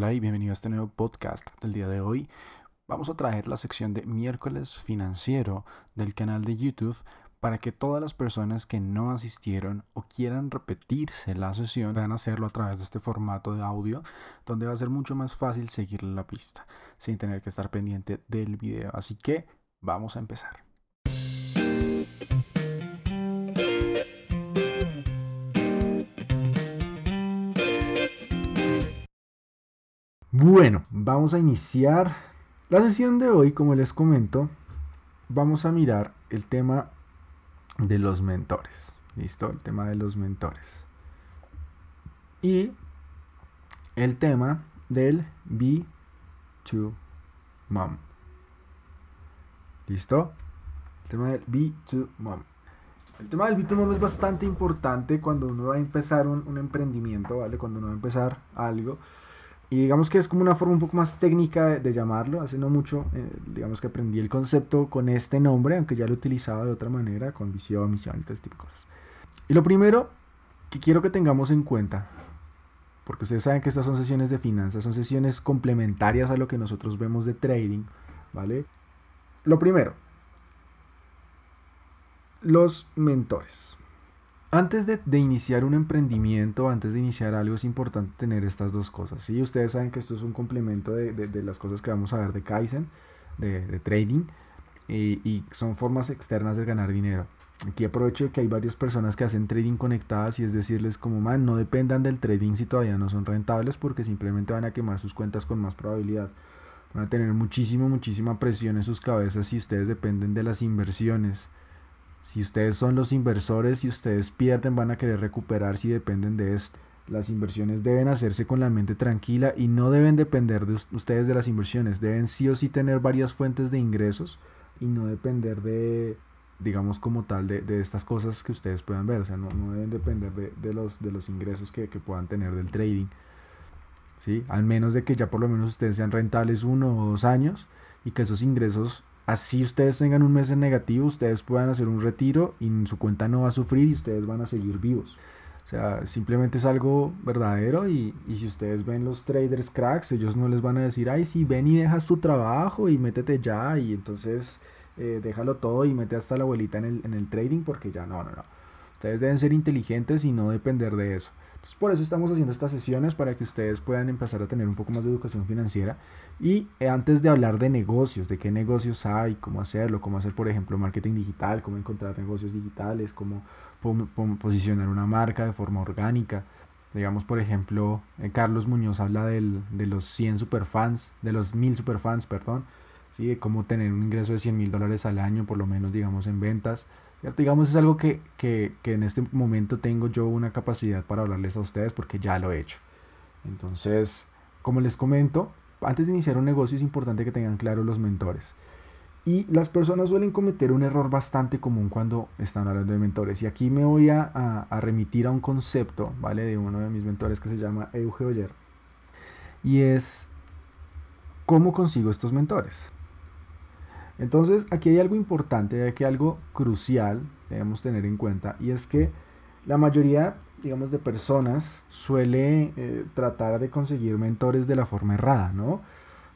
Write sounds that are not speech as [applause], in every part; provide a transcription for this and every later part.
Hola y bienvenido a este nuevo podcast del día de hoy. Vamos a traer la sección de miércoles financiero del canal de YouTube para que todas las personas que no asistieron o quieran repetirse la sesión puedan hacerlo a través de este formato de audio donde va a ser mucho más fácil seguirle la pista sin tener que estar pendiente del video. Así que vamos a empezar. Bueno, vamos a iniciar la sesión de hoy, como les comento, vamos a mirar el tema de los mentores. ¿Listo? El tema de los mentores. Y el tema del B2 Mom. ¿Listo? El tema del B2 Mom. El tema del B2 Mom es bastante importante cuando uno va a empezar un, un emprendimiento, ¿vale? Cuando uno va a empezar algo. Y digamos que es como una forma un poco más técnica de, llamarlo. Hace no mucho, eh, digamos que aprendí el concepto con este nombre, aunque ya lo utilizaba de otra manera, con visión, misión y todo este tipo de cosas. Y lo primero que quiero que tengamos en cuenta, porque ustedes saben que estas son sesiones de finanzas, son sesiones complementarias a lo que nosotros vemos de trading, ¿vale? Lo primero, los mentores. Antes de, iniciar un emprendimiento, antes de iniciar algo, es importante tener estas dos cosas. ¿sí? Ustedes saben que esto es un complemento de, las cosas que vamos a ver de Kaizen, de, trading, y, son formas externas de ganar dinero. Aquí aprovecho que hay varias personas que hacen trading conectadas y es decirles como, man, no dependan del trading si todavía no son rentables porque simplemente van a quemar sus cuentas con más probabilidad. Van a tener muchísimo, muchísima presión en sus cabezas si ustedes dependen de las inversiones si ustedes son los inversores y ustedes pierden, van a querer recuperar si dependen de esto. Las inversiones deben hacerse con la mente tranquila y no deben depender de ustedes de las inversiones. Deben sí o sí tener varias fuentes de ingresos y no depender de, digamos como tal, de, estas cosas que ustedes puedan ver. O sea, no, deben depender de, los, de los ingresos que, que puedan tener del trading. ¿sí? Al menos de que ya por lo menos ustedes sean rentables uno o dos años y que esos ingresos Así ustedes tengan un mes en negativo, ustedes puedan hacer un retiro y su cuenta no va a sufrir y ustedes van a seguir vivos. O sea, simplemente es algo verdadero y, si ustedes ven los traders cracks, ellos no les van a decir, ay, sí, ven y dejas tu trabajo y métete ya y entonces eh, déjalo todo y mete hasta la abuelita en el, en el trading porque ya no, no, no. Ustedes deben ser inteligentes y no depender de eso. Por eso estamos haciendo estas sesiones para que ustedes puedan empezar a tener un poco más de educación financiera. Y eh, antes de hablar de negocios, de qué negocios hay, cómo hacerlo, cómo hacer, por ejemplo, marketing digital, cómo encontrar negocios digitales, cómo, posicionar una marca de forma orgánica. Digamos, por ejemplo, eh, Carlos Muñoz habla del, de los 100 superfans, de los 1000 superfans, perdón, ¿sí? de cómo tener un ingreso de 100 mil dólares al año, por lo menos, digamos, en ventas. Digamos, es algo que, que, que, en este momento tengo yo una capacidad para hablarles a ustedes porque ya lo he hecho. Entonces, como les comento, antes de iniciar un negocio es importante que tengan claro los mentores. Y las personas suelen cometer un error bastante común cuando están hablando de mentores. Y aquí me voy a, a, remitir a un concepto, ¿vale? De uno de mis mentores que se llama Euge Oyer. Y es, ¿cómo consigo estos mentores? Entonces, aquí hay algo importante, hay algo crucial debemos tener en cuenta, y es que la mayoría, digamos, de personas suele eh, tratar de conseguir mentores de la forma errada, ¿no?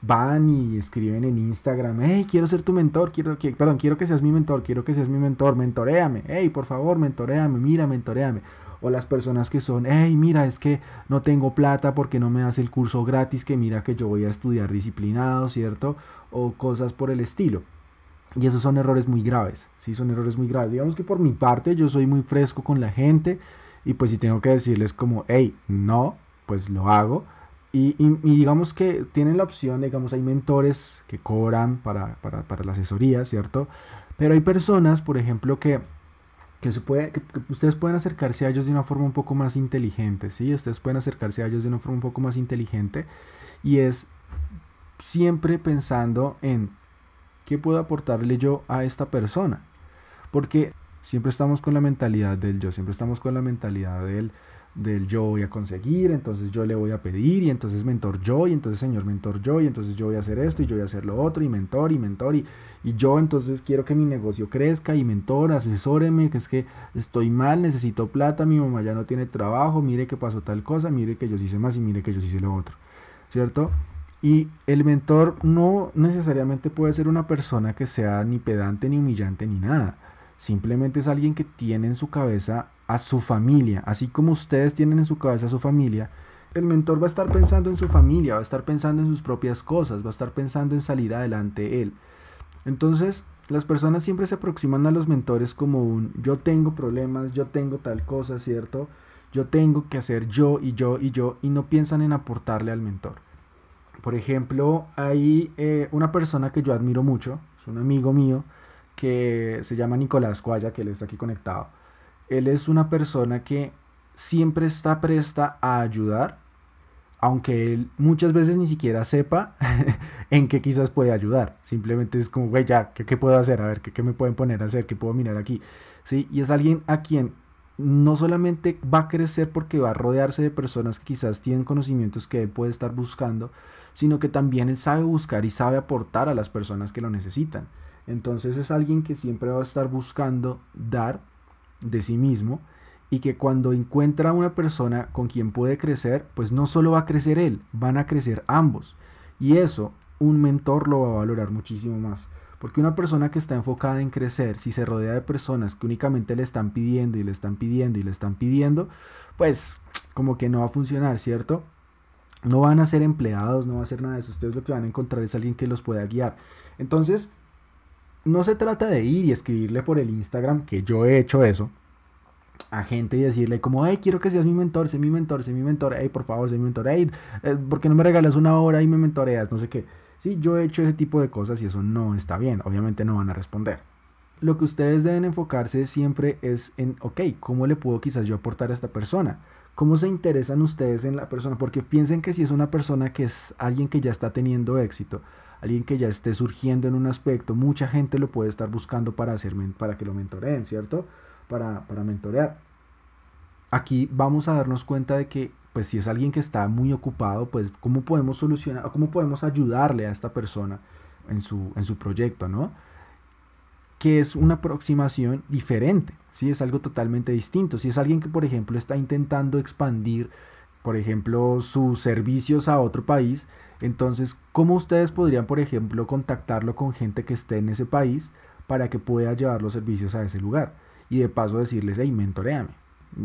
Van y escriben en Instagram, hey, quiero ser tu mentor, quiero que, perdón, quiero que seas mi mentor, quiero que seas mi mentor, mentoreame, hey, por favor, mentoreame, mira, mentoreame. O las personas que son, hey, mira, es que no tengo plata porque no me hace el curso gratis, que mira que yo voy a estudiar disciplinado, ¿cierto? O cosas por el estilo. Y esos son errores muy graves, ¿sí? Son errores muy graves. Digamos que por mi parte yo soy muy fresco con la gente y pues si tengo que decirles como, hey, no, pues lo hago. Y, digamos que tienen la opción, digamos, hay mentores que cobran para, la asesoría, ¿cierto? Pero hay personas, por ejemplo, que, que, se puede, que, ustedes pueden acercarse a ellos de una forma un poco más inteligente, ¿sí? Ustedes pueden acercarse a ellos de una forma un poco más inteligente y es siempre pensando en ¿qué puedo aportarle yo a esta persona? Porque siempre estamos con la mentalidad del yo, siempre estamos con la mentalidad del, del yo voy a conseguir, entonces yo le voy a pedir, y entonces mentor yo, y entonces señor mentor yo, y entonces yo voy a hacer esto, y yo voy a hacer lo otro, y mentor, y mentor, y, y yo entonces quiero que mi negocio crezca, y mentor, asesóreme, que es que estoy mal, necesito plata, mi mamá ya no tiene trabajo, mire que pasó tal cosa, mire que yo hice más, y mire que yo hice lo otro. ¿cierto? Y el mentor no necesariamente puede ser una persona que sea ni pedante, ni humillante, ni nada. Simplemente es alguien que tiene en su cabeza a su familia, así como ustedes tienen en su cabeza a su familia. El mentor va a estar pensando en su familia, va a estar pensando en sus propias cosas, va a estar pensando en salir adelante él. Entonces, las personas siempre se aproximan a los mentores como un yo tengo problemas, yo tengo tal cosa, ¿cierto? Yo tengo que hacer yo y yo y yo y no piensan en aportarle al mentor. Por ejemplo, hay eh, una persona que yo admiro mucho, es un amigo mío, que se llama Nicolás Cuaya, que él está aquí conectado. Él es una persona que siempre está presta a ayudar, aunque él muchas veces ni siquiera sepa [laughs] en qué quizás puede ayudar. Simplemente es como, güey, ya, ¿qué, puedo hacer? A ver, ¿qué, ¿qué, me pueden poner a hacer? ¿Qué puedo mirar aquí? ¿Sí? Y es alguien a quien no solamente va a crecer porque va a rodearse de personas que quizás tienen conocimientos que él puede estar buscando, sino que también él sabe buscar y sabe aportar a las personas que lo necesitan. Entonces es alguien que siempre va a estar buscando dar de sí mismo y que cuando encuentra una persona con quien puede crecer, pues no solo va a crecer él, van a crecer ambos. Y eso un mentor lo va a valorar muchísimo más. Porque una persona que está enfocada en crecer, si se rodea de personas que únicamente le están pidiendo y le están pidiendo y le están pidiendo, pues como que no va a funcionar, ¿cierto? No van a ser empleados, no va a ser nada de eso. Ustedes lo que van a encontrar es alguien que los pueda guiar. Entonces, no se trata de ir y escribirle por el Instagram, que yo he hecho eso, a gente y decirle como, hey, quiero que seas mi mentor, sé mi mentor, sé mi mentor, hey, por favor, sé mi mentor, hey, eh, ¿por qué no me regalas una hora y me mentoreas? No sé qué. Sí, yo he hecho ese tipo de cosas y eso no está bien, obviamente no van a responder. Lo que ustedes deben enfocarse siempre es en, ok, ¿cómo le puedo quizás yo aportar a esta persona? ¿Cómo se interesan ustedes en la persona? Porque piensen que si es una persona que es alguien que ya está teniendo éxito, alguien que ya esté surgiendo en un aspecto, mucha gente lo puede estar buscando para, hacer, para que lo mentoreen, ¿cierto? Para, para mentorear. Aquí vamos a darnos cuenta de que, pues si es alguien que está muy ocupado, pues cómo podemos solucionar, cómo podemos ayudarle a esta persona en su, en su proyecto, ¿no? Que es una aproximación diferente, ¿sí? Es algo totalmente distinto. Si es alguien que, por ejemplo, está intentando expandir, por ejemplo, sus servicios a otro país, entonces, ¿cómo ustedes podrían, por ejemplo, contactarlo con gente que esté en ese país para que pueda llevar los servicios a ese lugar? Y de paso decirles, hey, mentoreame.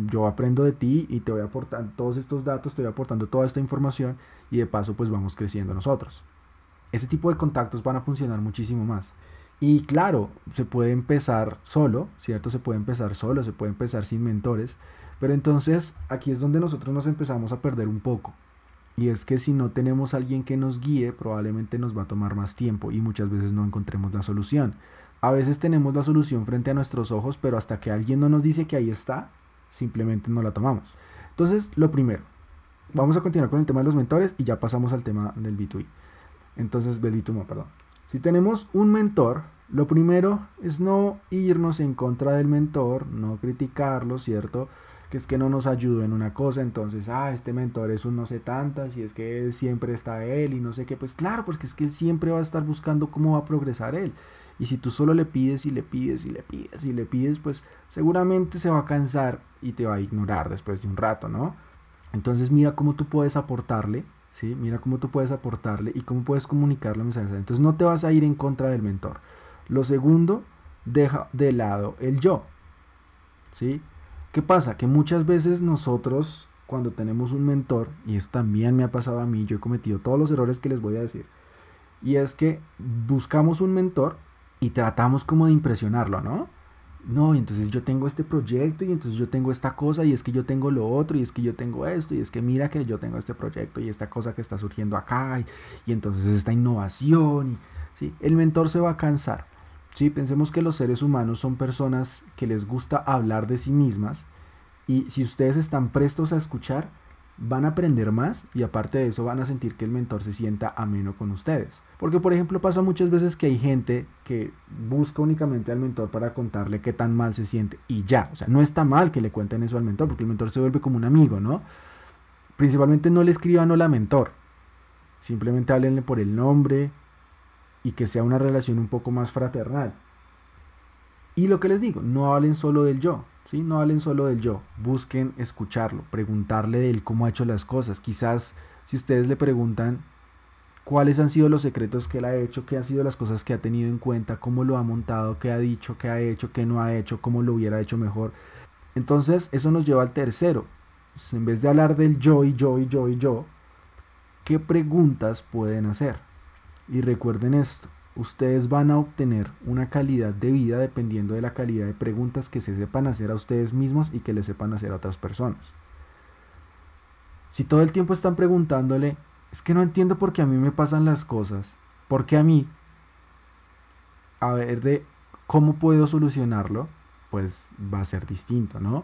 Yo aprendo de ti y te voy aportando todos estos datos, te voy aportando toda esta información y de paso pues vamos creciendo nosotros. Ese tipo de contactos van a funcionar muchísimo más. Y claro, se puede empezar solo, ¿cierto? Se puede empezar solo, se puede empezar sin mentores, pero entonces aquí es donde nosotros nos empezamos a perder un poco. Y es que si no tenemos alguien que nos guíe, probablemente nos va a tomar más tiempo y muchas veces no encontremos la solución. A veces tenemos la solución frente a nuestros ojos, pero hasta que alguien no nos dice que ahí está, simplemente no la tomamos. Entonces, lo primero, vamos a continuar con el tema de los mentores y ya pasamos al tema del B2B. Entonces, del B2B, perdón. Si tenemos un mentor, lo primero es no irnos en contra del mentor, no criticarlo, ¿cierto? Que es que no nos ayudó en una cosa, entonces, ah, este mentor es un no sé tantas, y es que siempre está él y no sé qué, pues claro, porque es que él siempre va a estar buscando cómo va a progresar él. Y si tú solo le pides y le pides y le pides y le pides, pues seguramente se va a cansar y te va a ignorar después de un rato, ¿no? Entonces mira cómo tú puedes aportarle, ¿sí? Mira cómo tú puedes aportarle y cómo puedes comunicarle mensajes. Entonces no te vas a ir en contra del mentor. Lo segundo, deja de lado el yo, ¿sí? ¿Qué pasa? Que muchas veces nosotros, cuando tenemos un mentor, y esto también me ha pasado a mí, yo he cometido todos los errores que les voy a decir, y es que buscamos un mentor y tratamos como de impresionarlo, ¿no? No, entonces yo tengo este proyecto y entonces yo tengo esta cosa y es que yo tengo lo otro y es que yo tengo esto y es que mira que yo tengo este proyecto y esta cosa que está surgiendo acá y, entonces esta innovación. Y, ¿sí? El mentor se va a cansar ¿sí? Pensemos que los seres humanos son personas que les gusta hablar de sí mismas y si ustedes están prestos a escuchar, van a aprender más y aparte de eso van a sentir que el mentor se sienta ameno con ustedes. Porque por ejemplo pasa muchas veces que hay gente que busca únicamente al mentor para contarle qué tan mal se siente y ya, o sea, no está mal que le cuenten eso al mentor porque el mentor se vuelve como un amigo, ¿no? Principalmente no le escriban hola mentor, simplemente háblenle por el nombre, y que sea una relación un poco más fraternal. Y lo que les digo, no hablen solo del yo, ¿sí? No hablen solo del yo, busquen escucharlo, preguntarle de él cómo ha hecho las cosas. Quizás si ustedes le preguntan cuáles han sido los secretos que él ha hecho, qué han sido las cosas que ha tenido en cuenta, cómo lo ha montado, qué ha dicho, qué ha hecho, qué no ha hecho, cómo lo hubiera hecho mejor. Entonces eso nos lleva al tercero. En vez de hablar del yo y yo y yo y yo, ¿qué preguntas pueden hacer? Y recuerden esto, ustedes van a obtener una calidad de vida dependiendo de la calidad de preguntas que se sepan hacer a ustedes mismos y que le sepan hacer a otras personas. Si todo el tiempo están preguntándole, es que no entiendo por qué a mí me pasan las cosas, por qué a mí, a ver de cómo puedo solucionarlo, pues va a ser distinto, ¿no?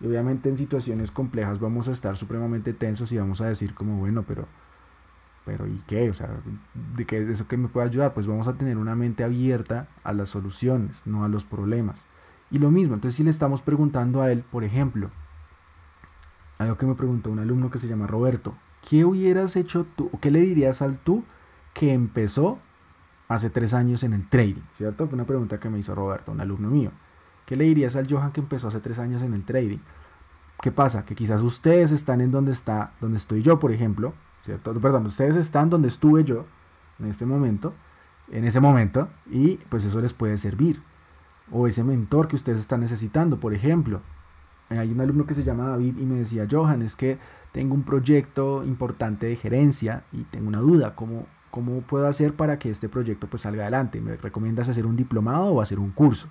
Y obviamente en situaciones complejas vamos a estar supremamente tensos y vamos a decir como, bueno, pero, pero ¿y qué? O sea, ¿de qué es eso que me puede ayudar? Pues vamos a tener una mente abierta a las soluciones, no a los problemas. Y lo mismo, entonces si le estamos preguntando a él, por ejemplo, algo que me preguntó un alumno que se llama Roberto, ¿qué hubieras hecho tú, o qué le dirías al tú que empezó hace tres años en el trading? ¿Cierto? Fue una pregunta que me hizo Roberto, un alumno mío. ¿Qué le dirías al Johan que empezó hace tres años en el trading? ¿Qué pasa? Que quizás ustedes están en donde está, donde estoy yo, por ejemplo, Perdón, ustedes están donde estuve yo en este momento, en ese momento, y pues eso les puede servir. O ese mentor que ustedes están necesitando, por ejemplo, hay un alumno que se llama David y me decía, Johan, es que tengo un proyecto importante de gerencia y tengo una duda, ¿cómo, cómo puedo hacer para que este proyecto pues salga adelante? ¿Me recomiendas hacer un diplomado o hacer un curso?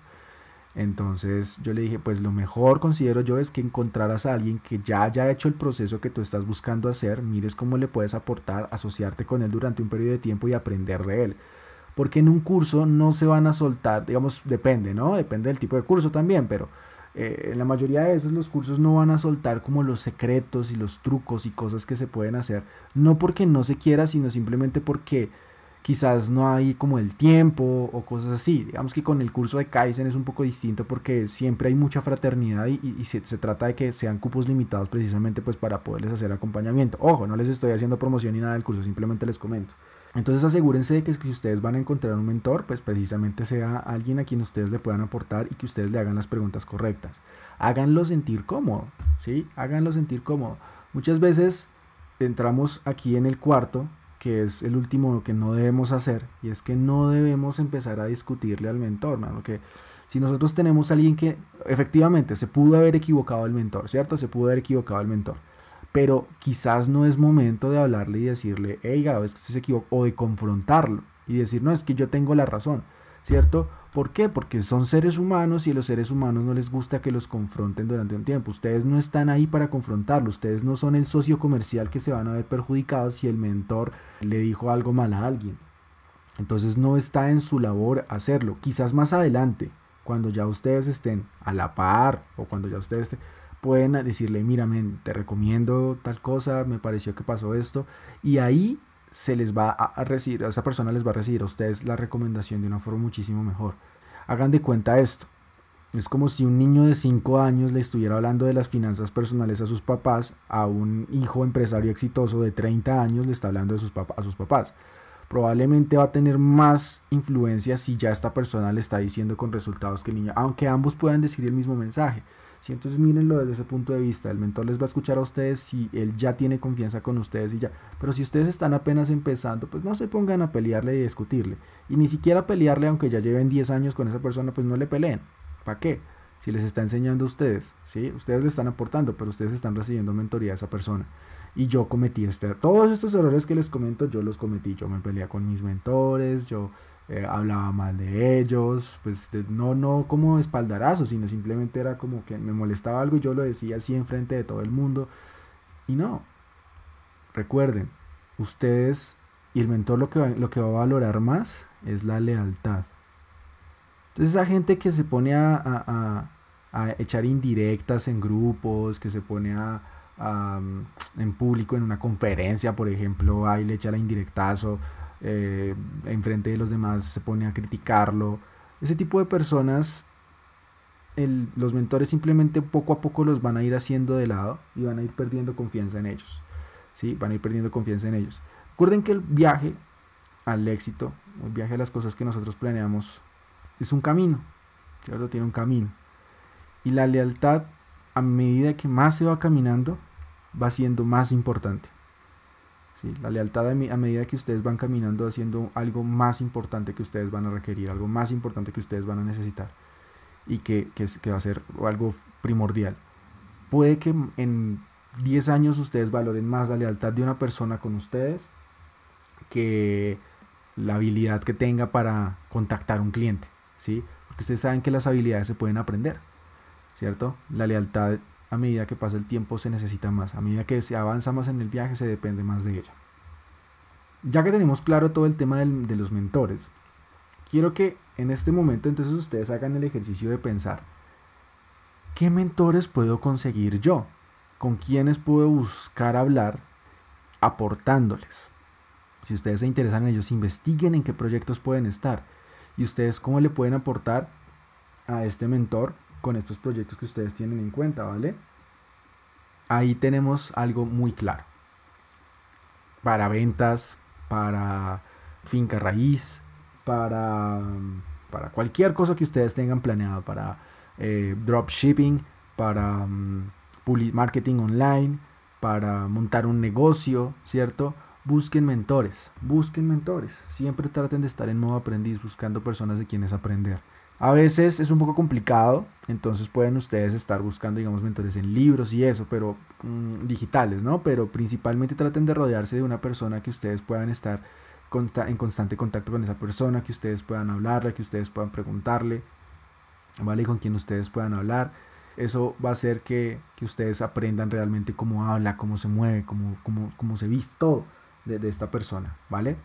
Entonces yo le dije, pues lo mejor considero yo es que encontraras a alguien que ya haya hecho el proceso que tú estás buscando hacer, mires cómo le puedes aportar, asociarte con él durante un periodo de tiempo y aprender de él. Porque en un curso no se van a soltar, digamos, depende, ¿no? Depende del tipo de curso también, pero eh, en la mayoría de veces los cursos no van a soltar como los secretos y los trucos y cosas que se pueden hacer, no porque no se quiera, sino simplemente porque quizás no hay como el tiempo o cosas así. Digamos que con el curso de Kaizen es un poco distinto porque siempre hay mucha fraternidad y, se, se, trata de que sean cupos limitados precisamente pues para poderles hacer acompañamiento. Ojo, no les estoy haciendo promoción ni nada del curso, simplemente les comento. Entonces asegúrense de que si ustedes van a encontrar un mentor, pues precisamente sea alguien a quien ustedes le puedan aportar y que ustedes le hagan las preguntas correctas. Háganlo sentir cómodo, ¿sí? Háganlo sentir cómodo. Muchas veces entramos aquí en el cuarto, que es el último que no debemos hacer, y es que no debemos empezar a discutirle al mentor, ¿no? Que si nosotros tenemos alguien que efectivamente se pudo haber equivocado el mentor, ¿cierto? Se pudo haber equivocado el mentor pero quizás no es momento de hablarle y decirle, hey, es que se equivocó, o de confrontarlo y decir, no, es que yo tengo la razón, ¿cierto? ¿Por qué? Porque son seres humanos y a los seres humanos no les gusta que los confronten durante un tiempo. Ustedes no están ahí para confrontarlo, ustedes no son el socio comercial que se van a ver perjudicados si el mentor le dijo algo mal a alguien. Entonces no está en su labor hacerlo. Quizás más adelante, cuando ya ustedes estén a la par o cuando ya ustedes estén, pueden decirle, mira, te recomiendo tal cosa, me pareció que pasó esto, y ahí se les va a recibir, a esa persona les va a recibir a ustedes la recomendación de una forma muchísimo mejor. Hagan de cuenta esto. Es como si un niño de 5 años le estuviera hablando de las finanzas personales a sus papás, a un hijo empresario exitoso de 30 años le está hablando de sus a sus papás. Probablemente va a tener más influencia si ya esta persona le está diciendo con resultados que el niño, aunque ambos puedan decir el mismo mensaje. Si entonces mírenlo desde ese punto de vista, el mentor les va a escuchar a ustedes si él ya tiene confianza con ustedes y ya. Pero si ustedes están apenas empezando, pues no se pongan a pelearle y discutirle. Y ni siquiera pelearle aunque ya lleven 10 años con esa persona, pues no le peleen. ¿Para qué? Si les está enseñando a ustedes, ¿sí? Ustedes le están aportando, pero ustedes están recibiendo mentoría a esa persona. Y yo cometí este, todos estos errores que les comento, yo los cometí. Yo me peleé con mis mentores, yo eh, hablaba mal de ellos, pues no, no como espaldarazo, sino simplemente era como que me molestaba algo y yo lo decía así enfrente de todo el mundo. Y no, recuerden, ustedes y el mentor lo que, va, lo que va a valorar más es la lealtad. Entonces esa gente que se pone a, a, echar indirectas en grupos, que se pone a, en público en una conferencia, por ejemplo, ahí le echa la indirectazo eh, enfrente de los demás se pone a criticarlo. Ese tipo de personas, los mentores simplemente poco a poco los van a ir haciendo de lado y van a ir perdiendo confianza en ellos. ¿sí? Van a ir perdiendo confianza en ellos. Recuerden que el viaje al éxito, el viaje a las cosas que nosotros planeamos, es un camino, ¿cierto? Tiene un camino. Y la lealtad, a medida que más se va caminando, va siendo más importante. La lealtad a, medida que ustedes van caminando haciendo algo más importante que ustedes van a requerir, algo más importante que ustedes van a necesitar y que, va a ser algo primordial. Puede que en 10 años ustedes valoren más la lealtad de una persona con ustedes que la habilidad que tenga para contactar un cliente, ¿sí? Porque ustedes saben que las habilidades se pueden aprender, ¿cierto? La lealtad a medida que pasa el tiempo se necesita más, a medida que se avanza más en el viaje se depende más de ella. Ya que tenemos claro todo el tema de los mentores, quiero que en este momento entonces ustedes hagan el ejercicio de pensar, ¿qué mentores puedo conseguir yo? ¿Con quiénes puedo buscar hablar aportándoles? Si ustedes se interesan en ellos, investiguen en qué proyectos pueden estar y ustedes cómo le pueden aportar a este mentor con estos proyectos que ustedes tienen en cuenta, ¿vale? Ahí tenemos algo muy claro. Para ventas, para finca raíz, para, para cualquier cosa que ustedes tengan planeado, para eh, dropshipping, para um, marketing online, para montar un negocio, ¿cierto? busquen mentores, busquen mentores. Siempre traten de estar en modo aprendiz, buscando personas de quienes aprender. A veces es un poco complicado, entonces pueden ustedes estar buscando, digamos, mentores en libros y eso, pero mm, digitales, ¿no? Pero principalmente traten de rodearse de una persona que ustedes puedan estar en constante contacto con esa persona, que ustedes puedan hablarle, que ustedes puedan preguntarle, ¿vale? Con quien ustedes puedan hablar. Eso va a hacer que, que ustedes aprendan realmente cómo habla, cómo se mueve, cómo, cómo, cómo se viste, todo de, esta persona, ¿vale?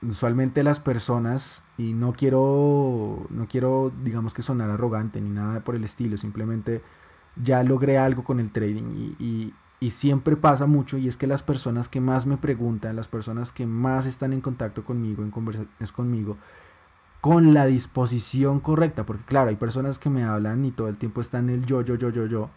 Usualmente las personas, y no quiero, no quiero, digamos que sonar arrogante ni nada por el estilo, simplemente ya logré algo con el trading y, y, siempre pasa mucho y es que las personas que más me preguntan, las personas que más están en contacto conmigo, en conversaciones conmigo, con la disposición correcta, porque claro, hay personas que me hablan y todo el tiempo están en el yo, yo, yo, yo, yo,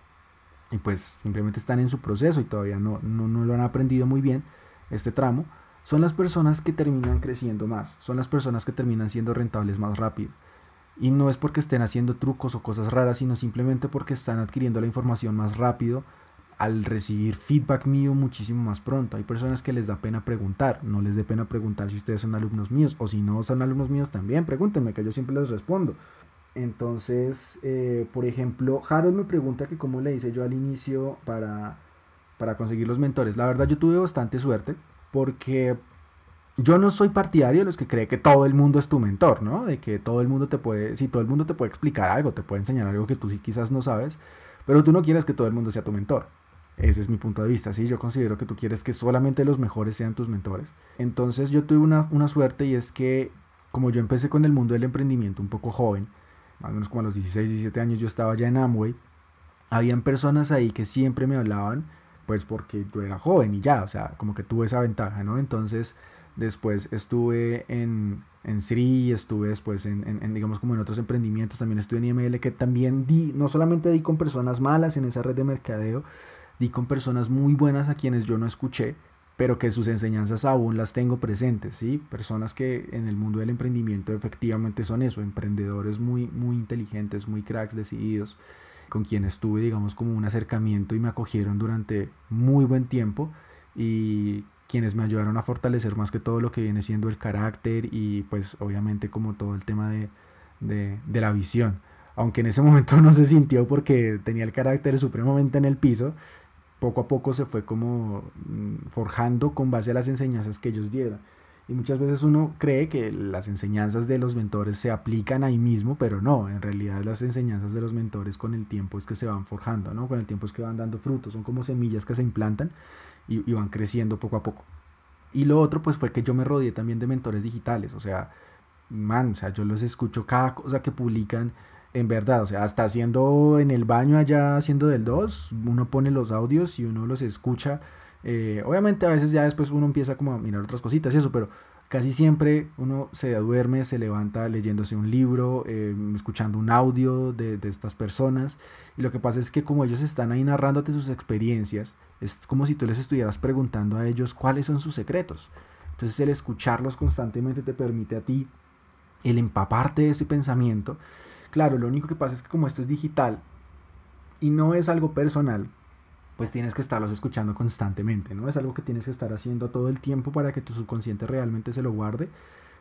y pues simplemente están en su proceso y todavía no, no, no lo han aprendido muy bien, este tramo, son las personas que terminan creciendo más, son las personas que terminan siendo rentables más rápido. Y no es porque estén haciendo trucos o cosas raras, sino simplemente porque están adquiriendo la información más rápido al recibir feedback mío muchísimo más pronto. Hay personas que les da pena preguntar, no les dé pena preguntar si ustedes son alumnos míos o si no son alumnos míos también, pregúntenme que yo siempre les respondo. Entonces, eh, por ejemplo, Harold me pregunta que cómo le hice yo al inicio para para conseguir los mentores. La verdad yo tuve bastante suerte porque yo no soy partidario de los que cree que todo el mundo es tu mentor, ¿no? De que todo el mundo te puede, si todo el mundo te puede explicar algo, te puede enseñar algo que tú sí quizás no sabes, pero tú no quieres que todo el mundo sea tu mentor. Ese es mi punto de vista, ¿sí? Yo considero que tú quieres que solamente los mejores sean tus mentores. Entonces yo tuve una, una suerte y es que como yo empecé con el mundo del emprendimiento un poco joven, más o menos como a los 16, 17 años yo estaba ya en Amway, habían personas ahí que siempre me hablaban pues porque yo era joven y ya, o sea, como que tuve esa ventaja, ¿no? Entonces, después estuve en, en SRI, estuve después en, en, digamos, como en otros emprendimientos, también estuve en IML, que también di, no solamente di con personas malas en esa red de mercadeo, di con personas muy buenas a quienes yo no escuché, pero que sus enseñanzas aún las tengo presentes, ¿sí? Personas que en el mundo del emprendimiento efectivamente son eso, emprendedores muy, muy inteligentes, muy cracks, decididos, con quienes tuve, digamos, como un acercamiento y me acogieron durante muy buen tiempo y quienes me ayudaron a fortalecer más que todo lo que viene siendo el carácter y pues obviamente como todo el tema de, de, la visión. Aunque en ese [laughs] momento no se sintió porque tenía el carácter supremamente en el piso, poco a poco se fue como mm, forjando con base a las enseñanzas que ellos dieron. Y muchas veces uno cree que las enseñanzas de los mentores se aplican ahí mismo, pero no, en realidad las enseñanzas de los mentores con el tiempo es que se van forjando, ¿no? Con el tiempo es que van dando frutos, son como semillas que se implantan y, y van creciendo poco a poco. Y lo otro pues fue que yo me rodeé también de mentores digitales, o sea, man, o sea, yo los escucho cada cosa que publican, en verdad, o sea, hasta haciendo en el baño allá, haciendo del 2, uno pone los audios y uno los escucha eh, obviamente a veces ya después uno empieza como a mirar otras cositas y eso, pero casi siempre uno se duerme, se levanta leyéndose un libro, eh, escuchando un audio de, de, estas personas. Y lo que pasa es que como ellos están ahí narrándote sus experiencias, es como si tú les estuvieras preguntando a ellos cuáles son sus secretos. Entonces el escucharlos constantemente te permite a ti el empaparte de ese pensamiento. Claro, lo único que pasa es que como esto es digital y no es algo personal, pues tienes que estarlos escuchando constantemente, ¿no? Es algo que tienes que estar haciendo todo el tiempo para que tu subconsciente realmente se lo guarde.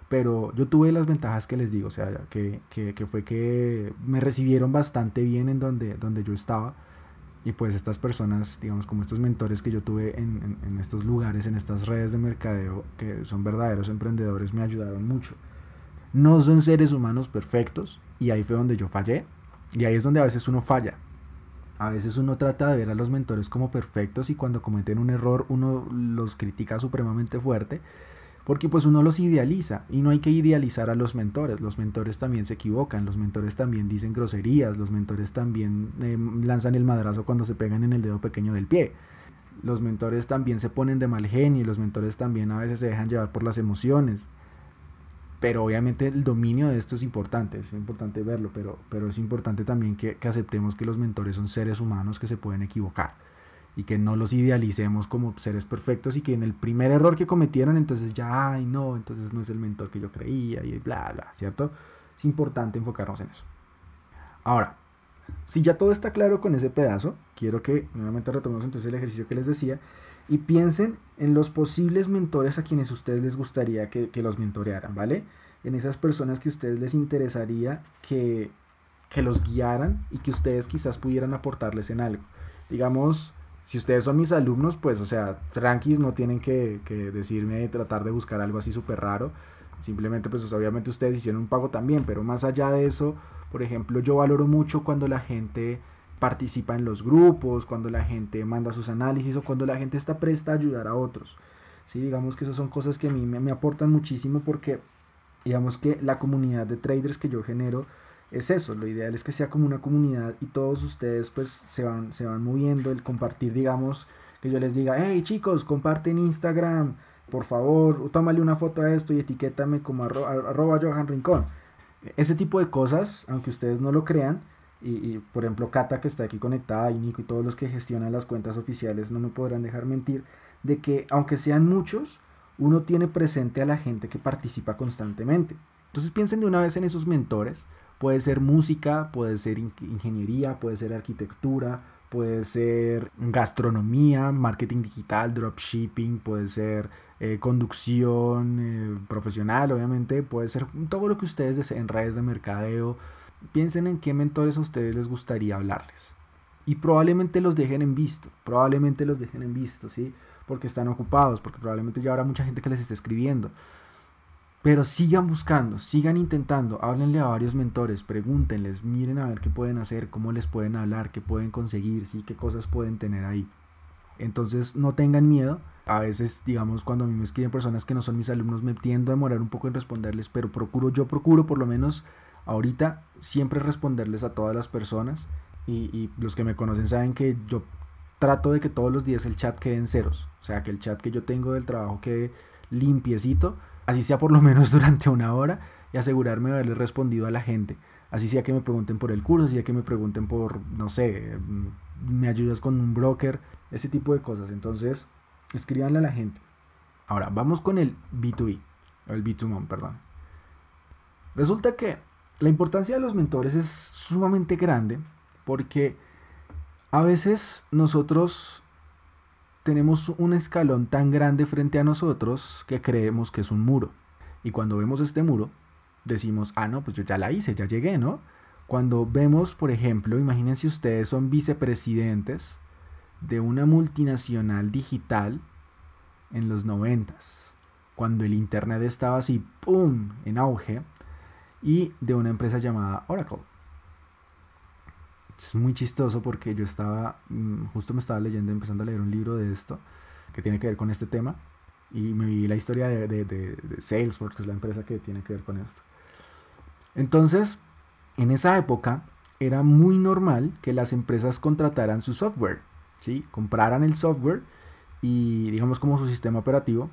Pero yo tuve las ventajas que les digo, o sea, que, que, fue que me recibieron bastante bien en donde, donde yo estaba. Y pues estas personas, digamos, como estos mentores que yo tuve en, en, en, estos lugares, en estas redes de mercadeo, que son verdaderos emprendedores, me ayudaron mucho. No son seres humanos perfectos y ahí fue donde yo fallé. Y ahí es donde a veces uno falla. A veces uno trata de ver a los mentores como perfectos y cuando cometen un error uno los critica supremamente fuerte porque pues uno los idealiza y no hay que idealizar a los mentores. Los mentores también se equivocan, los mentores también dicen groserías, los mentores también eh, lanzan el madrazo cuando se pegan en el dedo pequeño del pie. Los mentores también se ponen de mal genio los mentores también a veces se dejan llevar por las emociones pero obviamente el dominio de esto es importante, es importante verlo, pero, pero es importante también que, que, aceptemos que los mentores son seres humanos que se pueden equivocar y que no los idealicemos como seres perfectos y que en el primer error que cometieron entonces ya, ay no, entonces no es el mentor que yo creía y bla, bla, ¿cierto? Es importante enfocarnos en eso. Ahora, si ya todo está claro con ese pedazo, quiero que nuevamente retomemos entonces el ejercicio que les decía y piensen en los posibles mentores a quienes ustedes les gustaría que, que los mentorearan, ¿vale? En esas personas que a ustedes les interesaría que, que los guiaran y que ustedes quizás pudieran aportarles en algo. Digamos, si ustedes son mis alumnos, pues, o sea, tranquis, no tienen que, que decirme tratar de buscar algo así súper raro. Simplemente, pues, obviamente ustedes hicieron un pago también, pero más allá de eso, por ejemplo, yo valoro mucho cuando la gente participa en los grupos, cuando la gente manda sus análisis o cuando la gente está presta a ayudar a otros. Sí, digamos que esas son cosas que a mí me, aportan muchísimo porque digamos que la comunidad de traders que yo genero es eso, lo ideal es que sea como una comunidad y todos ustedes pues se van, se van moviendo, el compartir digamos que yo les diga, hey chicos, comparten Instagram, por favor, tómale una foto a esto y etiquétame como arroba, arroba Johan Rincón. Ese tipo de cosas, aunque ustedes no lo crean, y, por ejemplo Cata que está aquí conectada y Nico y todos los que gestionan las cuentas oficiales no me podrán dejar mentir de que aunque sean muchos, uno tiene presente a la gente que participa constantemente. Entonces piensen de una vez en esos mentores. Puede ser música, puede ser ingeniería, puede ser arquitectura, puede ser gastronomía, marketing digital, dropshipping, puede ser eh, conducción eh, profesional, obviamente, puede ser todo lo que ustedes deseen, redes de mercadeo, piensen en qué mentores a ustedes les gustaría hablarles. Y probablemente los dejen en visto, probablemente los dejen en visto, ¿sí? Porque están ocupados, porque probablemente ya habrá mucha gente que les esté escribiendo. Pero sigan buscando, sigan intentando, háblenle a varios mentores, pregúntenles, miren a ver qué pueden hacer, cómo les pueden hablar, qué pueden conseguir, ¿sí? qué cosas pueden tener ahí. Entonces no tengan miedo. A veces, digamos, cuando a mí me escriben personas que no son mis alumnos, me tiendo a demorar un poco en responderles, pero procuro, yo procuro por lo menos ahorita siempre responderles a todas las personas y, los que me conocen saben que yo trato de que todos los días el chat quede en ceros, o sea, que el chat que yo tengo del trabajo quede limpiecito, así sea por lo [laughs] menos durante una hora y asegurarme de haberle respondido a la gente, así sea que me pregunten por el curso, así sea que me pregunten por, no sé, me ayudas con un broker, ese tipo de cosas, entonces escríbanle a la gente. Ahora, vamos con el B2B, el B2MOM, perdón. Resulta que la importancia de los mentores es sumamente grande porque a veces nosotros tenemos un escalón tan grande frente a nosotros que creemos que es un muro. Y cuando vemos este muro, decimos, ah, no, pues yo ya la hice, ya llegué, ¿no? Cuando vemos, por ejemplo, imagínense ustedes son vicepresidentes de una multinacional digital en los noventas, cuando el Internet estaba así, ¡pum!, en auge y de una empresa llamada Oracle. Es muy chistoso porque yo estaba, mm, justo me estaba leyendo, empezando a leer un libro de esto, que tiene que ver con este tema, y me vi la historia de, de, Salesforce, que es la empresa que tiene que ver con esto. Entonces, en esa época era muy normal que las empresas contrataran su software, ¿sí? compraran el software y digamos como su sistema operativo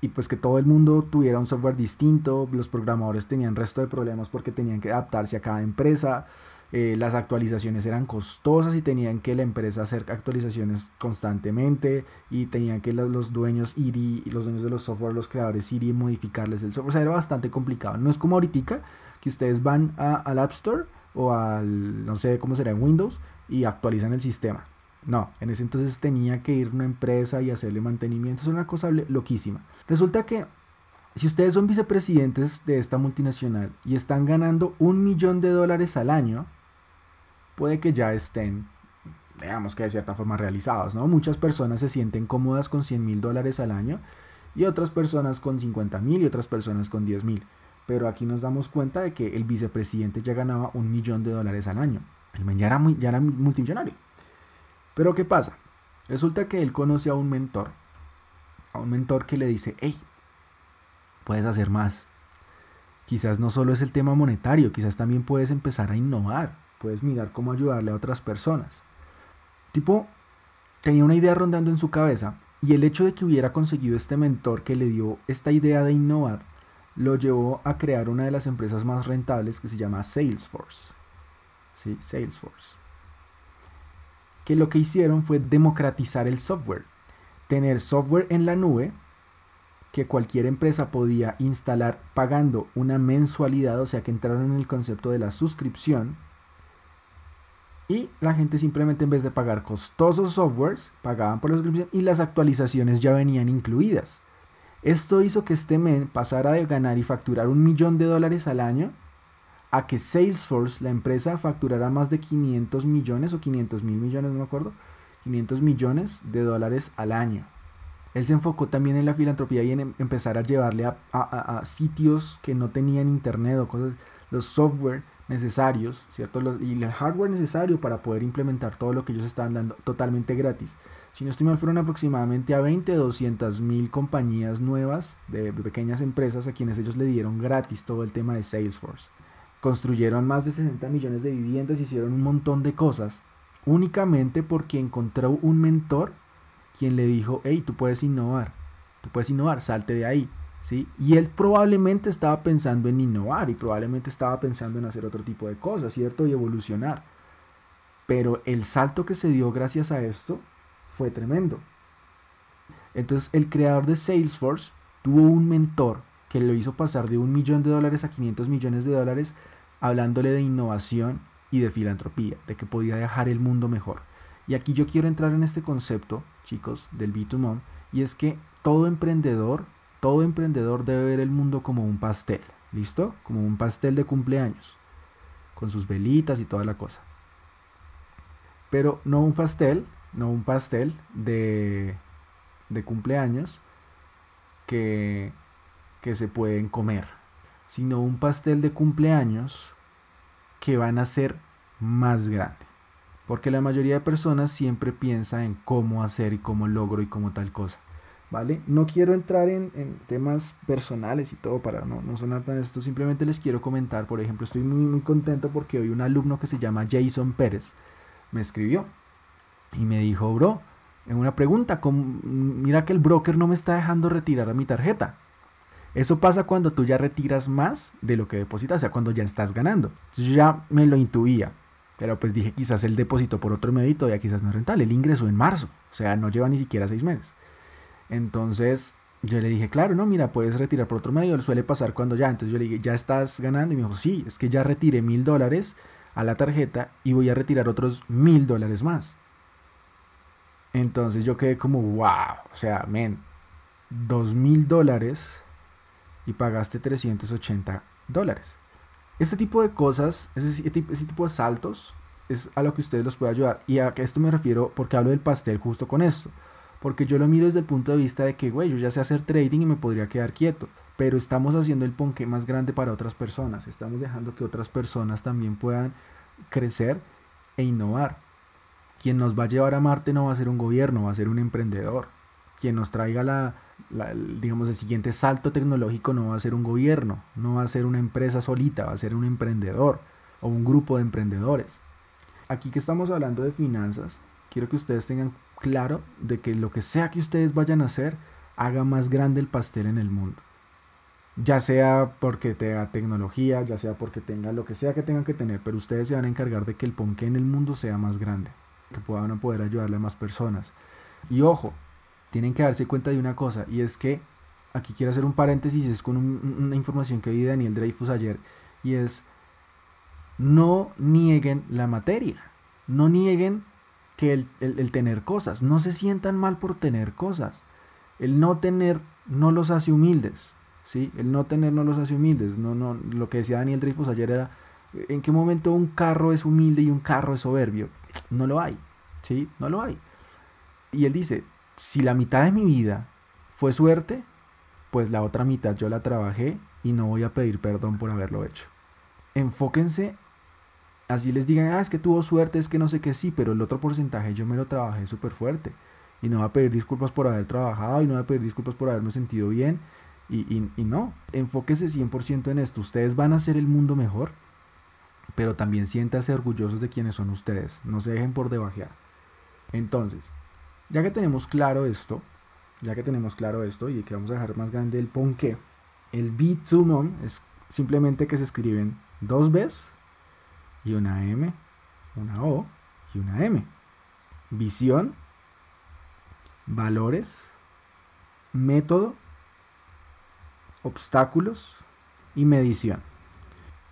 y pues que todo el mundo tuviera un software distinto, los programadores tenían resto de problemas porque tenían que adaptarse a cada empresa, eh, las actualizaciones eran costosas y tenían que la empresa hacer actualizaciones constantemente y tenían que los, dueños ir y los dueños de los software, los creadores ir y modificarles el software, o sea, era bastante complicado, no es como ahorita que ustedes van al App Store o al, no sé cómo será en Windows y actualizan el sistema. No, en ese entonces tenía que ir a una empresa y hacerle mantenimiento. Es una cosa loquísima. Resulta que si ustedes son vicepresidentes de esta multinacional y están ganando un millón de dólares al año, puede que ya estén, digamos que de cierta forma realizados, ¿no? Muchas personas se sienten cómodas con 100 mil dólares al año y otras personas con 50 mil y otras personas con 10 mil. Pero aquí nos damos cuenta de que el vicepresidente ya ganaba un millón de dólares al año. El muy, ya era multimillonario. Pero ¿qué pasa? Resulta que él conoce a un mentor, a un mentor que le dice, hey, puedes hacer más. Quizás no solo es el tema monetario, quizás también puedes empezar a innovar, puedes mirar cómo ayudarle a otras personas. Tipo, tenía una idea rondando en su cabeza y el hecho de que hubiera conseguido este mentor que le dio esta idea de innovar, lo llevó a crear una de las empresas más rentables que se llama Salesforce. ¿Sí? Salesforce. Que lo que hicieron fue democratizar el software. Tener software en la nube que cualquier empresa podía instalar pagando una mensualidad, o sea que entraron en el concepto de la suscripción. Y la gente simplemente en vez de pagar costosos softwares, pagaban por la suscripción y las actualizaciones ya venían incluidas. Esto hizo que este men pasara de ganar y facturar un millón de dólares al año a que Salesforce, la empresa, facturara más de 500 millones o 500 mil millones, no me acuerdo, 500 millones de dólares al año. Él se enfocó también en la filantropía y en em, empezar a llevarle a, sitios que no tenían internet o cosas, los software necesarios, ¿cierto? y el hardware necesario para poder implementar todo lo que ellos estaban dando totalmente gratis. Si no estoy mal, fueron aproximadamente a 20, 200 mil compañías nuevas de pequeñas empresas a quienes ellos le dieron gratis todo el tema de Salesforce. Construyeron más de 60 millones de viviendas, hicieron un montón de cosas, únicamente porque encontró un mentor quien le dijo, hey, tú puedes innovar, tú puedes innovar, salte de ahí. ¿sí? Y él probablemente estaba pensando en innovar y probablemente estaba pensando en hacer otro tipo de cosas, ¿cierto? Y evolucionar. Pero el salto que se dio gracias a esto fue tremendo. Entonces el creador de Salesforce tuvo un mentor que lo hizo pasar de un millón de dólares a 500 millones de dólares hablándole de innovación y de filantropía, de que podía dejar el mundo mejor. Y aquí yo quiero entrar en este concepto, chicos, del B2Mom, y es que todo emprendedor, todo emprendedor debe ver el mundo como un pastel, ¿listo? Como un pastel de cumpleaños, con sus velitas y toda la cosa. Pero no un pastel, no un pastel de, de cumpleaños que, que se pueden comer, sino un pastel de cumpleaños que van a ser más grande. Porque la mayoría de personas siempre piensa en cómo hacer y cómo logro y cómo tal cosa. ¿Vale? No quiero entrar en, temas personales y todo para no, no sonar tan esto. Simplemente les quiero comentar, por ejemplo, estoy muy, muy contento porque hoy un alumno que se llama Jason Pérez me escribió y me dijo, bro, en una pregunta, mira que el broker no me está dejando retirar a mi tarjeta. Eso pasa cuando tú ya retiras más de lo que depositas, o sea, cuando ya estás ganando. Ya me lo intuía. Pero pues dije, quizás el depósito por otro medio y todavía quizás no es rentable. El ingreso en marzo, o sea, no lleva ni siquiera seis meses. Entonces yo le dije, claro, no, mira, puedes retirar por otro medio, suele pasar cuando ya. Entonces yo le dije, ¿ya estás ganando? Y me dijo, sí, es que ya retiré mil dólares a la tarjeta y voy a retirar otros mil dólares más. Entonces yo quedé como, wow, o sea, men, dos mil dólares y pagaste 380 dólares. Este tipo de cosas, ese, tipo de saltos, es a lo que ustedes los puede ayudar. Y a esto me refiero porque hablo del pastel justo con esto. Porque yo lo miro desde el punto de vista de que, güey, yo ya sé hacer trading y me podría quedar quieto. Pero estamos haciendo el ponque más grande para otras personas. Estamos dejando que otras personas también puedan crecer e innovar. Quien nos va a llevar a Marte no va a ser un gobierno, va a ser un emprendedor. Quien nos traiga la, digamos, el siguiente salto tecnológico no va a ser un gobierno, no va a ser una empresa solita, va a ser un emprendedor o un grupo de emprendedores. Aquí que estamos hablando de finanzas, quiero que ustedes tengan claro de que lo que sea que ustedes vayan a hacer, haga más grande el pastel en el mundo. Ya sea porque tenga tecnología, ya sea porque tenga lo que sea que tengan que tener, pero ustedes se van a encargar de que el ponque en el mundo sea más grande, que puedan poder ayudarle a más personas. Y ojo, tienen que darse cuenta de una cosa, y es que aquí quiero hacer un paréntesis, es con una información que vi de Daniel Dreyfus ayer, y es no nieguen la materia, no nieguen que el, tener cosas. No se sientan mal por tener cosas. El no tener no los hace humildes. ¿sí? El no tener no los hace humildes. No, no, lo que decía Daniel Dreyfus ayer era, ¿en qué momento un carro es humilde y un carro es soberbio? No lo hay. ¿sí? No lo hay. Y él dice, si la mitad de mi vida fue suerte, pues la otra mitad yo la trabajé y no voy a pedir perdón por haberlo hecho. Enfóquense así les digan, ah, es que tuvo suerte, es que no sé qué, sí, pero el otro porcentaje yo me lo trabajé súper fuerte. Y no va a pedir disculpas por haber trabajado y no va a pedir disculpas por haberme sentido bien. Y, y, no, enfóquese 100% en esto. Ustedes van a hacer el mundo mejor, pero también siéntase orgullosos de quienes son ustedes. No se dejen por debajear. Entonces, ya que tenemos claro esto, ya que tenemos claro esto y que vamos a dejar más grande el ponqué, el B2MOM es simplemente que se escriben dos Bs y una M, una O y una M. Visión, valores, método, obstáculos y medición.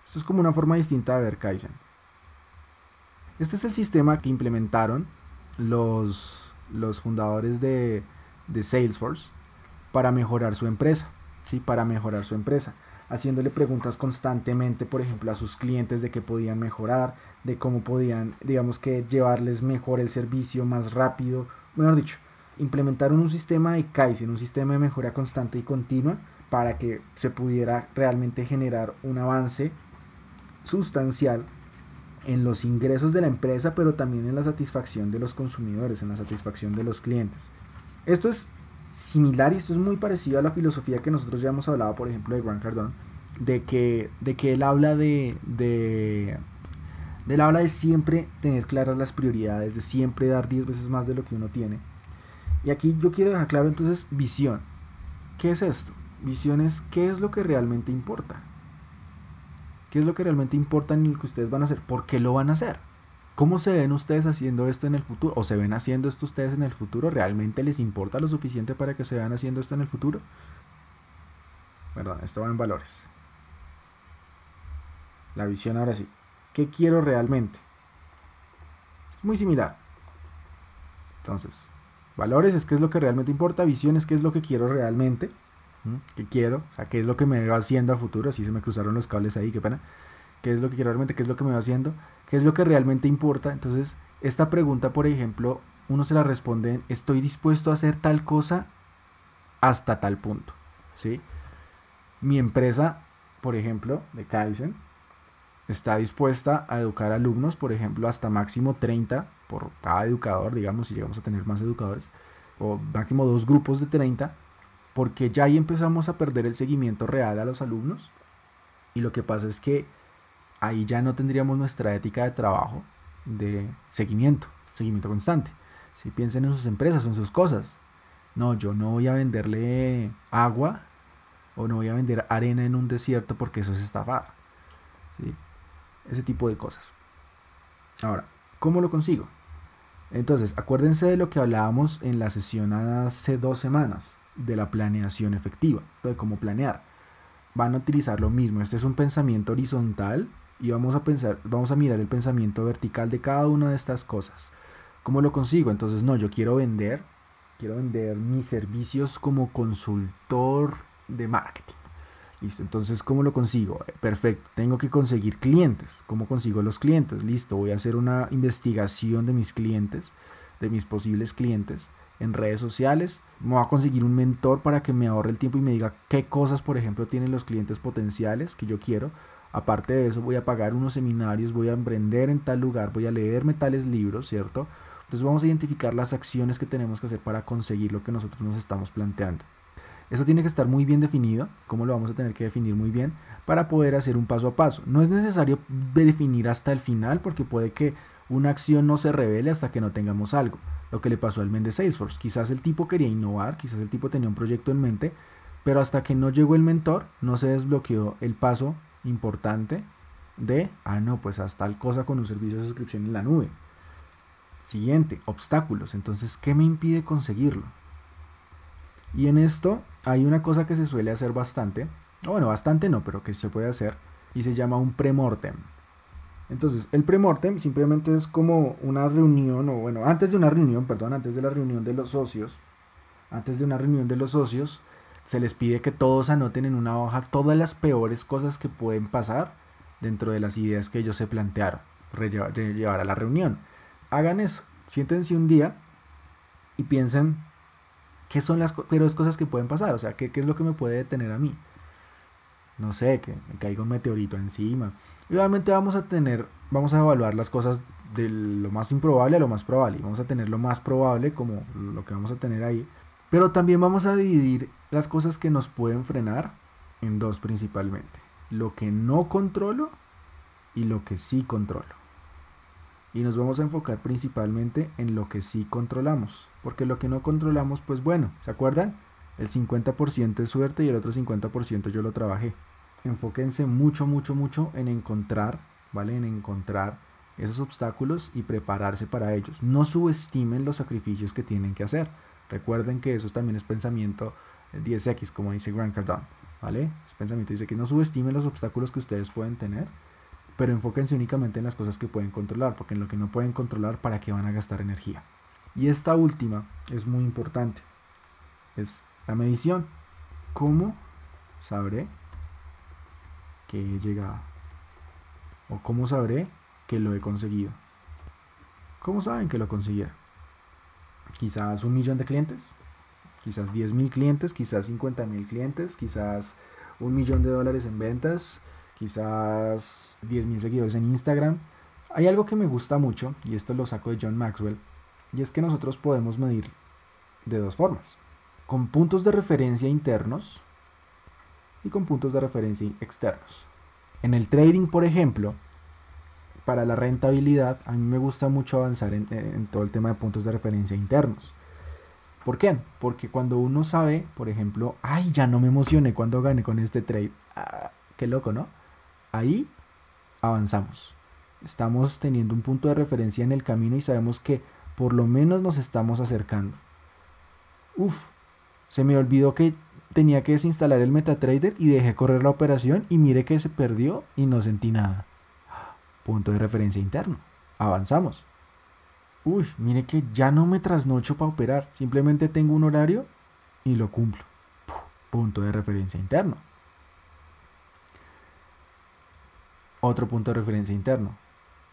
Esto es como una forma distinta de ver Kaizen. Este es el sistema que implementaron los, los fundadores de, Salesforce para mejorar su empresa. ¿sí? Para mejorar su empresa haciéndole preguntas constantemente, por ejemplo, a sus clientes de qué podían mejorar, de cómo podían, digamos que llevarles mejor el servicio más rápido, mejor dicho, implementaron un sistema de Kaizen, un sistema de mejora constante y continua para que se pudiera realmente generar un avance sustancial en los ingresos de la empresa, pero también en la satisfacción de los consumidores, en la satisfacción de los clientes. Esto es similar y esto es muy parecido a la filosofía que nosotros ya hemos hablado, por ejemplo, de Grant Cardone, de que, de que él habla de, de, de, él habla de siempre tener claras las prioridades, de siempre dar 10 veces más de lo que uno tiene. Y aquí yo quiero dejar claro entonces visión. ¿Qué es esto? Visión es qué es lo que realmente importa. ¿Qué es lo que realmente importa en lo que ustedes van a hacer? ¿Por qué lo van a hacer? ¿Cómo se ven ustedes haciendo esto en el futuro? ¿O se ven haciendo esto ustedes en el futuro? ¿Realmente les importa lo suficiente para que se vean haciendo esto en el futuro? Perdón, esto va en valores. La visión ahora sí. ¿Qué quiero realmente? Es muy similar. Entonces, valores es qué es lo que realmente importa, visión es qué es lo que quiero realmente. ¿Qué quiero? O sea, qué es lo que me veo haciendo a futuro. Así se me cruzaron los cables ahí, qué pena. ¿Qué es lo que quiero realmente? ¿Qué es lo que me veo haciendo? ¿Qué es lo que realmente importa? Entonces, esta pregunta, por ejemplo, uno se la responde estoy dispuesto a hacer tal cosa hasta tal punto. ¿sí? Mi empresa, por ejemplo, de Kaizen, está dispuesta a educar alumnos, por ejemplo, hasta máximo 30 por cada educador, digamos, si llegamos a tener más educadores, o máximo dos grupos de 30, porque ya ahí empezamos a perder el seguimiento real a los alumnos. Y lo que pasa es que ahí ya no tendríamos nuestra ética de trabajo de seguimiento, seguimiento constante. Si piensen en sus empresas o en sus cosas. No, yo no voy a venderle agua o no voy a vender arena en un desierto porque eso es estafar. Ese tipo de cosas. Ahora, ¿cómo lo consigo? Entonces, acuérdense de lo que hablábamos en la sesión hace dos semanas, de la planeación efectiva, de cómo planear. Van a utilizar lo mismo. Este es un pensamiento horizontal y vamos a pensar, vamos a mirar el pensamiento vertical de cada una de estas cosas. ¿Cómo lo consigo? Entonces, no, yo quiero vender, quiero vender mis servicios como consultor de marketing. Listo, entonces, ¿cómo lo consigo? Eh, perfecto, tengo que conseguir clientes. ¿Cómo consigo los clientes? Listo, voy a hacer una investigación de mis clientes, de mis posibles clientes en redes sociales. Me voy a conseguir un mentor para que me ahorre el tiempo y me diga qué cosas, por ejemplo, tienen los clientes potenciales que yo quiero Aparte de eso, voy a pagar unos seminarios, voy a emprender en tal lugar, voy a leerme tales libros, ¿cierto? Entonces vamos a identificar las acciones que tenemos que hacer para conseguir lo que nosotros nos estamos planteando. Eso tiene que estar muy bien definido, cómo lo vamos a tener que definir muy bien para poder hacer un paso a paso. No es necesario definir hasta el final porque puede que una acción no se revele hasta que no tengamos algo. Lo que le pasó al men de Salesforce. Quizás el tipo quería innovar, quizás el tipo tenía un proyecto en mente, pero hasta que no llegó el mentor no se desbloqueó el paso importante de, ah, no, pues haz tal cosa con un servicio de suscripción en la nube. Siguiente, obstáculos. Entonces, ¿qué me impide conseguirlo? Y en esto hay una cosa que se suele hacer bastante, bueno, bastante no, pero que se puede hacer, y se llama un premortem. Entonces, el premortem simplemente es como una reunión, o bueno, antes de una reunión, perdón, antes de la reunión de los socios, antes de una reunión de los socios, se les pide que todos anoten en una hoja todas las peores cosas que pueden pasar dentro de las ideas que ellos se plantearon llevar a la reunión. Hagan eso, siéntense un día y piensen qué son las peores cosas que pueden pasar, o sea, qué, qué es lo que me puede detener a mí. No sé, que me caiga un meteorito encima. Y obviamente vamos a tener, vamos a evaluar las cosas de lo más improbable a lo más probable. Y vamos a tener lo más probable como lo que vamos a tener ahí. Pero también vamos a dividir las cosas que nos pueden frenar en dos principalmente. Lo que no controlo y lo que sí controlo. Y nos vamos a enfocar principalmente en lo que sí controlamos. Porque lo que no controlamos, pues bueno, ¿se acuerdan? El 50% es suerte y el otro 50% yo lo trabajé. Enfóquense mucho, mucho, mucho en encontrar, ¿vale? En encontrar esos obstáculos y prepararse para ellos. No subestimen los sacrificios que tienen que hacer. Recuerden que eso también es pensamiento 10X, como dice Grant Cardone, ¿vale? Es pensamiento dice que no subestimen los obstáculos que ustedes pueden tener, pero enfóquense únicamente en las cosas que pueden controlar, porque en lo que no pueden controlar, ¿para qué van a gastar energía? Y esta última es muy importante, es la medición. ¿Cómo sabré que he llegado? ¿O cómo sabré que lo he conseguido? ¿Cómo saben que lo consiguieron? quizás un millón de clientes, quizás 10 mil clientes, quizás 50 mil clientes, quizás un millón de dólares en ventas, quizás 10 mil seguidores en Instagram. Hay algo que me gusta mucho, y esto lo saco de John Maxwell, y es que nosotros podemos medir de dos formas, con puntos de referencia internos y con puntos de referencia externos. En el trading, por ejemplo, para la rentabilidad, a mí me gusta mucho avanzar en, todo el tema de puntos de referencia internos. ¿Por qué? Porque cuando uno sabe, por ejemplo, ay, ya no me emocioné cuando gané con este trade. Ah, qué loco, ¿no? Ahí avanzamos. Estamos teniendo un punto de referencia en el camino y sabemos que por lo menos nos estamos acercando. Uf, se me olvidó que tenía que desinstalar el MetaTrader y dejé correr la operación y mire que se perdió y no sentí nada punto de referencia interno. Avanzamos. Uy, mire que ya no me trasnocho para operar, simplemente tengo un horario y lo cumplo. Punto de referencia interno. Otro punto de referencia interno.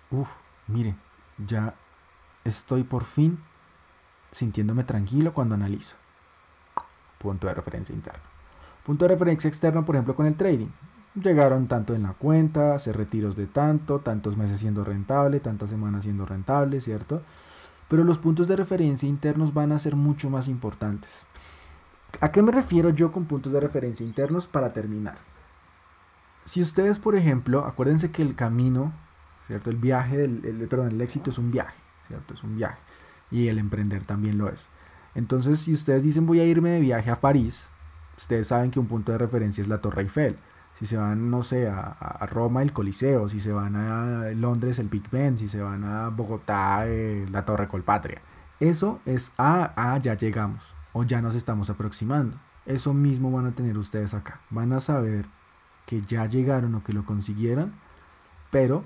Uf, mire, ya estoy por fin sintiéndome tranquilo cuando analizo. Punto de referencia interno. Punto de referencia externo, por ejemplo, con el trading llegaron tanto en la cuenta, hacer retiros de tanto, tantos meses siendo rentable, tantas semanas siendo rentable, ¿cierto? Pero los puntos de referencia internos van a ser mucho más importantes. ¿A qué me refiero yo con puntos de referencia internos para terminar? Si ustedes, por ejemplo, acuérdense que el camino, ¿cierto? El viaje, el, perdón, el éxito es un viaje, ¿cierto? Es un viaje. Y el emprender también lo es. Entonces, si ustedes dicen voy a irme de viaje a París, ustedes saben que un punto de referencia es la Torre Eiffel si se van, no sé, a, Roma el Coliseo, si se van a Londres el Big Ben, si se van a Bogotá eh, la Torre Colpatria. Eso es, ah, ah, ya llegamos, o ya nos estamos aproximando. Eso mismo van a tener ustedes acá. Van a saber que ya llegaron o que lo consiguieron, pero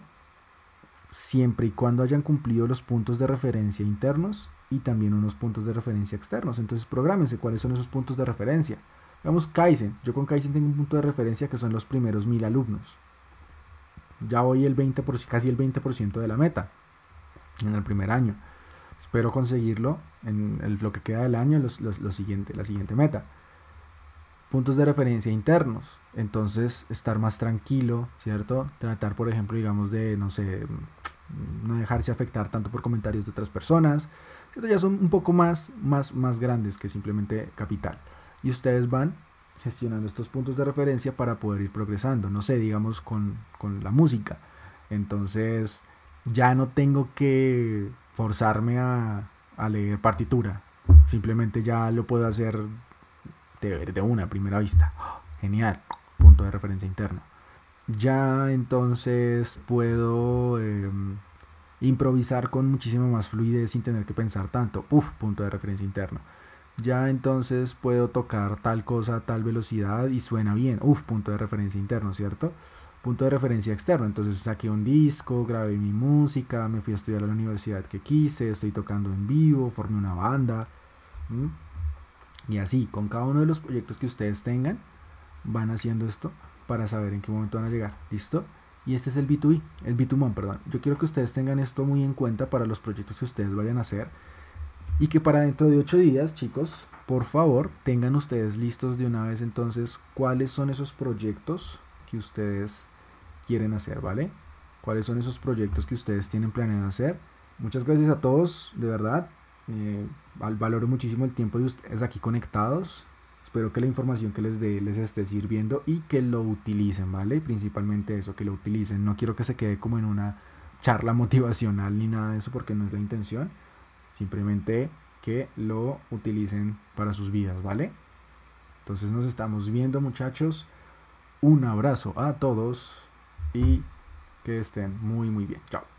siempre y cuando hayan cumplido los puntos de referencia internos y también unos puntos de referencia externos. Entonces, prográmense cuáles son esos puntos de referencia. Vamos, Kaizen. Yo con Kaizen tengo un punto de referencia que son los primeros mil alumnos. Ya voy el 20%, casi el 20% de la meta en el primer año. Espero conseguirlo en lo que queda del año, lo siguiente, la siguiente meta. Puntos de referencia internos. Entonces, estar más tranquilo, ¿cierto? Tratar, por ejemplo, digamos, de, no sé, no dejarse afectar tanto por comentarios de otras personas. ¿cierto? Ya son un poco más, más, más grandes que simplemente capital y ustedes van gestionando estos puntos de referencia para poder ir progresando, no sé, digamos con, la música. Entonces ya no tengo que forzarme a, leer partitura, simplemente ya lo puedo hacer de, de una primera vista. [gasps] Genial, punto de referencia interno. Ya entonces puedo em, improvisar con muchísimo más fluidez sin tener que pensar tanto. Uf, punto de referencia interno ya entonces puedo tocar tal cosa a tal velocidad y suena bien. Uf, punto de referencia interno, ¿cierto? punto de referencia externo. Entonces saqué un disco, grabé mi música, me fui a estudiar a la universidad que quise, estoy tocando en vivo, formé una banda. Y así, con cada uno de los proyectos que ustedes tengan, van haciendo esto para saber en qué momento van a llegar. ¿Listo? Y este es el B2B, el B2MON, perdón. Yo quiero que ustedes tengan esto muy en cuenta para los proyectos que ustedes vayan a hacer. Y que para dentro de 8 días, chicos, por favor, tengan ustedes listos de una vez entonces cuáles son esos proyectos que ustedes quieren hacer, ¿vale? ¿Cuáles son esos proyectos que ustedes tienen planeado hacer? Muchas gracias a todos, de verdad. Eh, valoro muchísimo el tiempo de ustedes aquí conectados. Espero que la información que les dé les esté sirviendo y que lo utilicen, ¿vale? Principalmente eso, que lo utilicen. No quiero que se quede como en una charla [laughs] motivacional ni nada de eso porque no es la intención. Simplemente que lo utilicen para sus vidas, ¿vale? Entonces nos estamos viendo muchachos. Un abrazo a todos y que estén muy muy bien. Chao.